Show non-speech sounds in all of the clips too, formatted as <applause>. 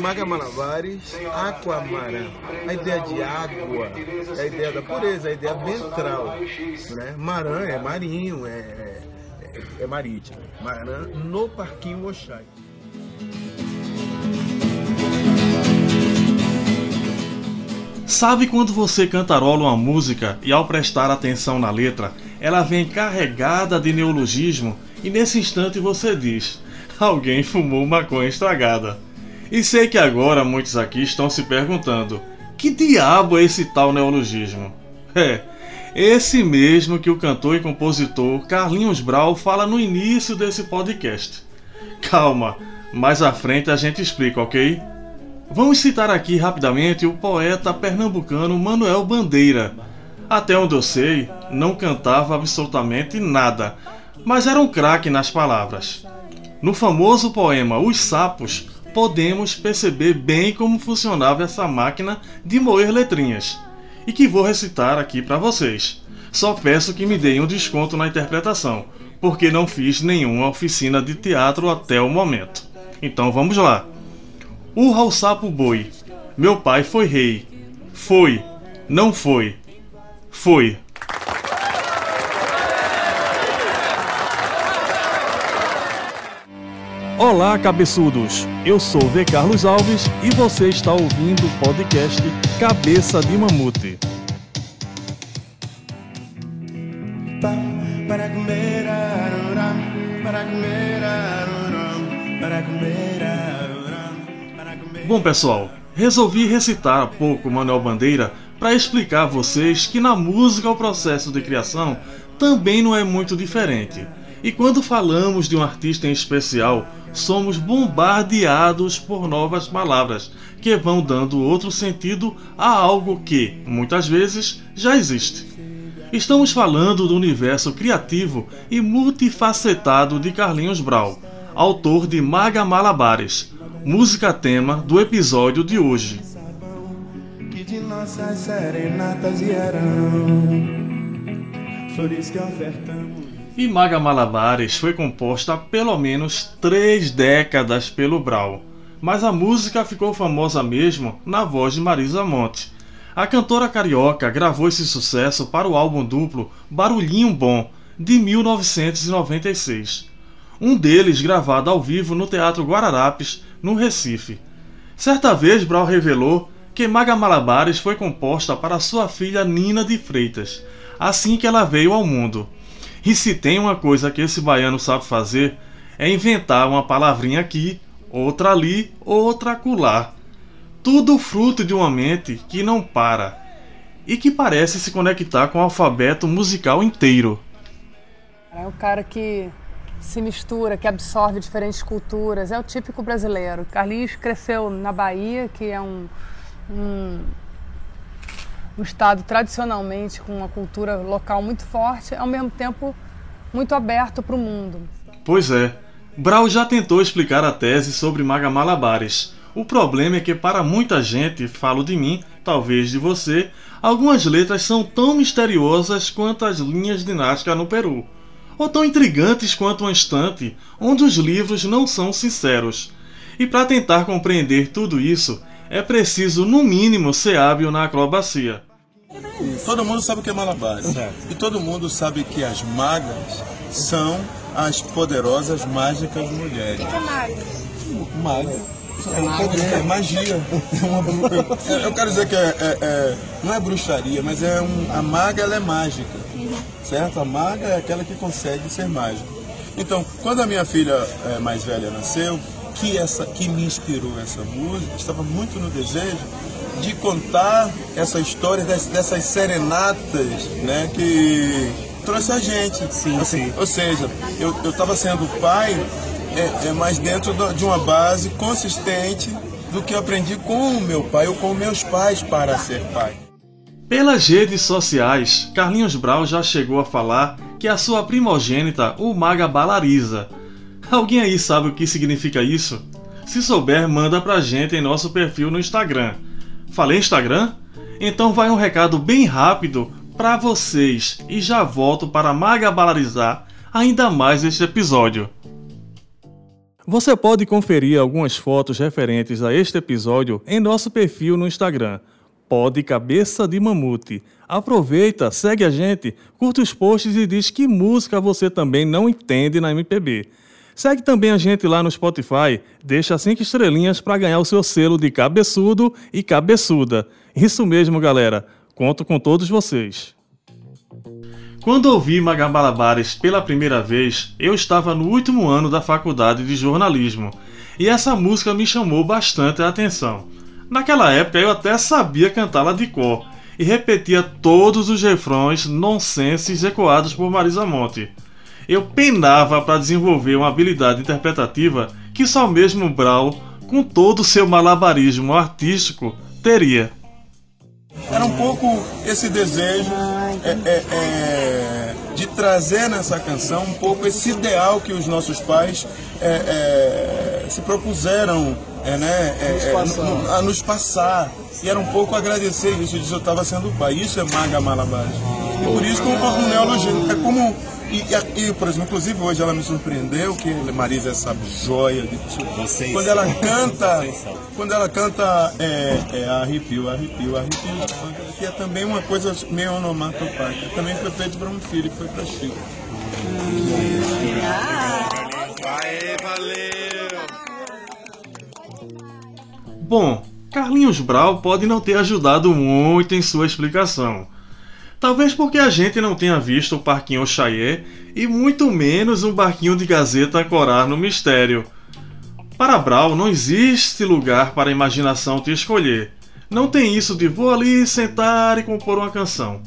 Maga Malabares, Aquamarã. A ideia de água, a ideia da pureza, a ideia ventral. Né? Marã é marinho, é, é, é marítimo. Marã no Parquinho Oxai. Sabe quando você cantarola uma música e ao prestar atenção na letra, ela vem carregada de neologismo e nesse instante você diz: Alguém fumou maconha estragada. E sei que agora muitos aqui estão se perguntando: Que diabo é esse tal neologismo? É, esse mesmo que o cantor e compositor Carlinhos Brau fala no início desse podcast. Calma, mais à frente a gente explica, ok? Vamos citar aqui rapidamente o poeta pernambucano Manuel Bandeira. Até onde eu sei, não cantava absolutamente nada, mas era um craque nas palavras. No famoso poema Os Sapos, podemos perceber bem como funcionava essa máquina de moer letrinhas, e que vou recitar aqui para vocês. Só peço que me deem um desconto na interpretação, porque não fiz nenhuma oficina de teatro até o momento. Então vamos lá. Urra o sapo boi. Meu pai foi rei. Foi. Não foi. Foi. Olá, cabeçudos! Eu sou V. Carlos Alves e você está ouvindo o podcast Cabeça de Mamute. Bom pessoal, resolvi recitar há pouco Manuel Bandeira para explicar a vocês que na música o processo de criação também não é muito diferente. E quando falamos de um artista em especial, somos bombardeados por novas palavras que vão dando outro sentido a algo que, muitas vezes, já existe. Estamos falando do universo criativo e multifacetado de Carlinhos Brau, autor de Maga Malabares, música tema do episódio de hoje. Flores que ofertamos. E Maga Malabares foi composta há pelo menos três décadas pelo Brau, mas a música ficou famosa mesmo na voz de Marisa Monte. A cantora carioca gravou esse sucesso para o álbum duplo Barulhinho Bom, de 1996 um deles gravado ao vivo no Teatro Guararapes, no Recife. Certa vez, Brau revelou que Maga Malabares foi composta para sua filha Nina de Freitas, assim que ela veio ao mundo. E se tem uma coisa que esse baiano sabe fazer, é inventar uma palavrinha aqui, outra ali, outra acolá. Tudo fruto de uma mente que não para e que parece se conectar com o alfabeto musical inteiro. É o cara que se mistura, que absorve diferentes culturas. É o típico brasileiro. Carlinhos cresceu na Bahia, que é um, um, um estado tradicionalmente com uma cultura local muito forte, ao mesmo tempo muito aberto para o mundo. Pois é. Brau já tentou explicar a tese sobre Maga Malabares. O problema é que para muita gente, falo de mim, talvez de você, algumas letras são tão misteriosas quanto as linhas de Nazca no Peru ou tão intrigantes quanto uma estante onde os livros não são sinceros. E para tentar compreender tudo isso, é preciso, no mínimo, ser hábil na acrobacia. Todo mundo sabe o que é malabar. E todo mundo sabe que as magas são as poderosas mágicas mulheres. O que é maga? Maga. É, um poder, é magia. É <laughs> eu quero dizer que é, é, é, não é bruxaria, mas é um, a maga ela é mágica certo? A maga é aquela que consegue ser mágica. Então, quando a minha filha é, mais velha nasceu, que, essa, que me inspirou essa música, estava muito no desejo de contar essa história dessas, dessas serenatas né, que trouxe a gente. Sim, assim, sim. Ou seja, eu estava sendo pai, é, é mais dentro de uma base consistente do que eu aprendi com o meu pai ou com meus pais para ser pai. Pelas redes sociais, Carlinhos Brau já chegou a falar que a sua primogênita o maga balariza. Alguém aí sabe o que significa isso? Se souber, manda pra gente em nosso perfil no Instagram. Falei Instagram? Então vai um recado bem rápido para vocês e já volto para maga balarizar ainda mais este episódio. Você pode conferir algumas fotos referentes a este episódio em nosso perfil no Instagram, Pode Cabeça de Mamute. Aproveita, segue a gente, curta os posts e diz que música você também não entende na MPB. Segue também a gente lá no Spotify, deixa cinco estrelinhas para ganhar o seu selo de cabeçudo e cabeçuda. Isso mesmo, galera. Conto com todos vocês. Quando ouvi Magabalabares pela primeira vez, eu estava no último ano da faculdade de jornalismo e essa música me chamou bastante a atenção. Naquela época eu até sabia cantá-la de cor e repetia todos os refrões nonsenses ecoados por Marisa Monte. Eu penava para desenvolver uma habilidade interpretativa que só mesmo Brau, com todo o seu malabarismo artístico, teria. Era um pouco esse desejo é, é, é, de trazer nessa canção um pouco esse ideal que os nossos pais é, é, se propuseram é, né, nos no, a nos passar. E era um pouco agradecer isso, disso eu estava sendo pai. Isso é Maga Malabares. E por isso como um neologismo. É como e, e, por exemplo, inclusive hoje ela me surpreendeu que Marisa é essa joia de Vocês quando ela canta, quando ela canta é, é arrepio, arrepio, arrepio, que é também uma coisa meio onomatopática. Também foi feito para um filho que foi para Chico. Aê, valeu! Bom, Carlinhos Brau pode não ter ajudado muito em sua explicação Talvez porque a gente não tenha visto o Parquinho Oxaie e muito menos um barquinho de gazeta ancorar no mistério. Para Brau não existe lugar para a imaginação te escolher. Não tem isso de vou ali sentar e compor uma canção.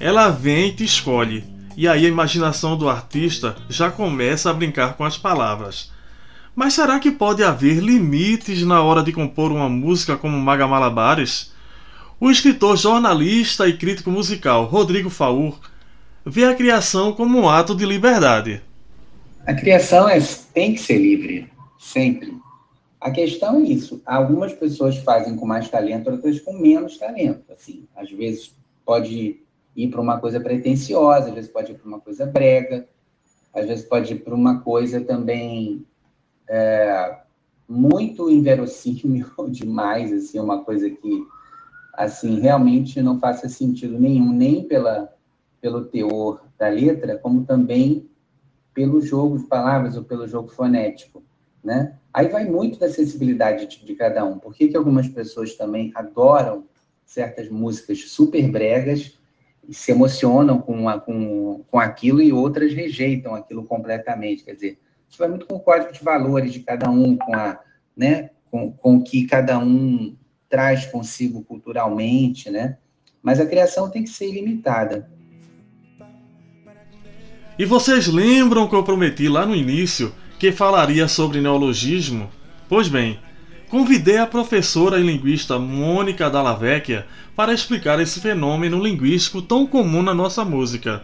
Ela vem e te escolhe, e aí a imaginação do artista já começa a brincar com as palavras. Mas será que pode haver limites na hora de compor uma música como Maga Malabares? O escritor, jornalista e crítico musical Rodrigo Faur vê a criação como um ato de liberdade. A criação é, tem que ser livre, sempre. A questão é isso. Algumas pessoas fazem com mais talento, outras com menos talento. Assim, às vezes pode ir para uma coisa pretensiosa, às vezes pode ir para uma coisa brega, às vezes pode ir para uma coisa também é, muito inverossímil <laughs> demais, assim, uma coisa que assim, realmente não faça sentido nenhum, nem pela, pelo teor da letra, como também pelo jogo de palavras ou pelo jogo fonético, né? Aí vai muito da sensibilidade de, de cada um. Por que, que algumas pessoas também adoram certas músicas super bregas se emocionam com, a, com, com aquilo e outras rejeitam aquilo completamente? Quer dizer, isso vai muito com o código de valores de cada um, com a, né, com, com o que cada um traz consigo culturalmente, né? Mas a criação tem que ser ilimitada. E vocês lembram que eu prometi lá no início que falaria sobre neologismo? Pois bem, convidei a professora e linguista Mônica Dallavecchia para explicar esse fenômeno linguístico tão comum na nossa música.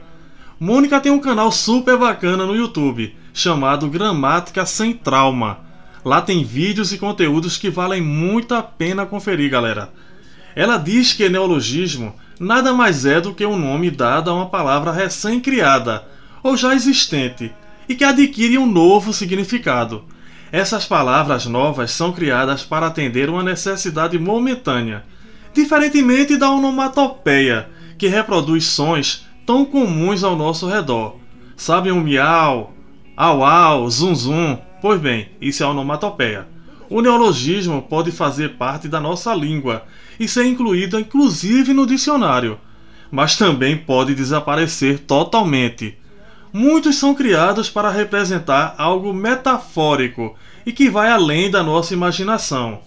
Mônica tem um canal super bacana no YouTube chamado Gramática Sem Trauma Lá tem vídeos e conteúdos que valem muito a pena conferir, galera. Ela diz que neologismo nada mais é do que um nome dado a uma palavra recém-criada ou já existente e que adquire um novo significado. Essas palavras novas são criadas para atender uma necessidade momentânea, diferentemente da onomatopeia, que reproduz sons tão comuns ao nosso redor. Sabem o miau, au au, zum zum, Pois bem, isso é onomatopeia. O neologismo pode fazer parte da nossa língua e ser incluído inclusive no dicionário, mas também pode desaparecer totalmente. Muitos são criados para representar algo metafórico e que vai além da nossa imaginação.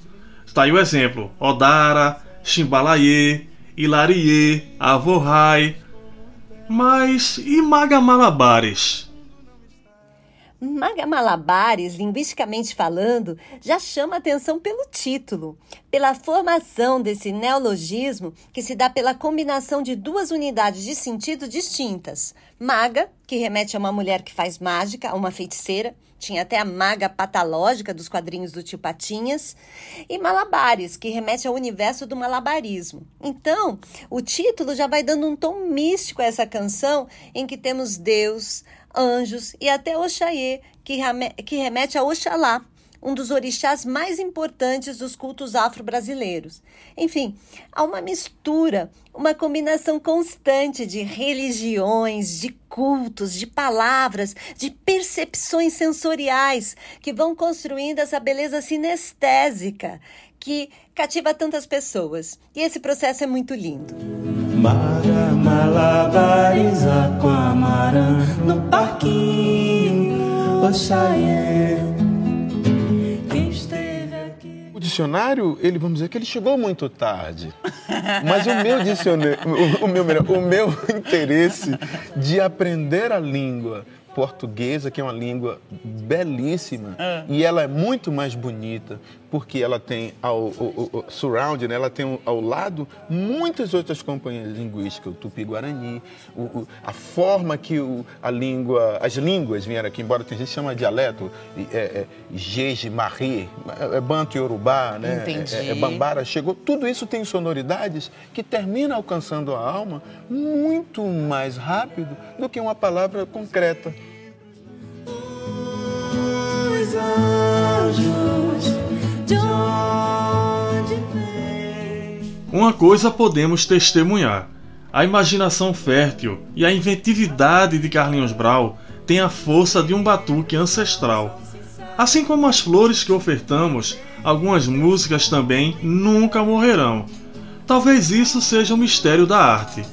Está aí o exemplo: Odara, Chimbalaye, Hilarie, Avorrai. Mas e Magamalabares? Malabares, linguisticamente falando, já chama atenção pelo título, pela formação desse neologismo que se dá pela combinação de duas unidades de sentido distintas. Maga, que remete a uma mulher que faz mágica, a uma feiticeira, tinha até a maga patológica dos quadrinhos do tio Patinhas, e Malabares, que remete ao universo do malabarismo. Então, o título já vai dando um tom místico a essa canção em que temos Deus, anjos e até Oxaê, que, que remete a Oxalá, um dos orixás mais importantes dos cultos afro-brasileiros. Enfim, há uma mistura, uma combinação constante de religiões, de cultos, de palavras, de percepções sensoriais que vão construindo essa beleza sinestésica que cativa tantas pessoas. E esse processo é muito lindo. Mara malabariza com a no parquinho, Oxaie dicionário, ele vamos dizer que ele chegou muito tarde. Mas o meu dicionário, o, o meu, o meu <laughs> interesse de aprender a língua portuguesa, que é uma língua belíssima, é. e ela é muito mais bonita, porque ela tem ao, ao, ao surround, né? ela tem ao lado muitas outras companhias linguísticas, o tupi-guarani, a forma que o, a língua, as línguas vieram aqui, embora tem gente que chama dialeto, é, é, jeje, marri, é, é banto iorubá, né? É, é, bambara, chegou, tudo isso tem sonoridades que termina alcançando a alma muito mais rápido do que uma palavra concreta. Os anjos uma coisa podemos testemunhar: a imaginação fértil e a inventividade de Carlinhos Brau têm a força de um batuque ancestral. Assim como as flores que ofertamos, algumas músicas também nunca morrerão. Talvez isso seja o mistério da arte,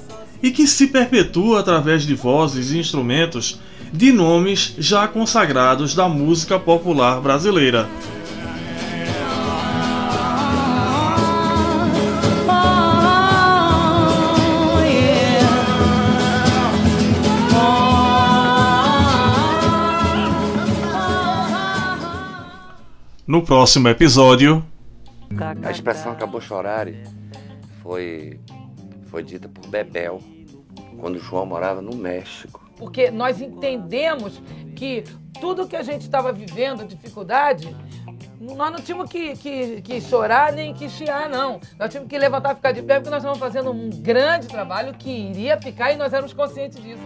e que se perpetua através de vozes e instrumentos de nomes já consagrados da música popular brasileira. No próximo episódio. A expressão acabou chorar foi, foi dita por Bebel quando João morava no México. Porque nós entendemos que tudo que a gente estava vivendo, dificuldade, nós não tínhamos que, que, que, chorar nem que chiar, não. Nós tínhamos que levantar ficar de pé, porque nós estávamos fazendo um grande trabalho que iria ficar e nós éramos conscientes disso.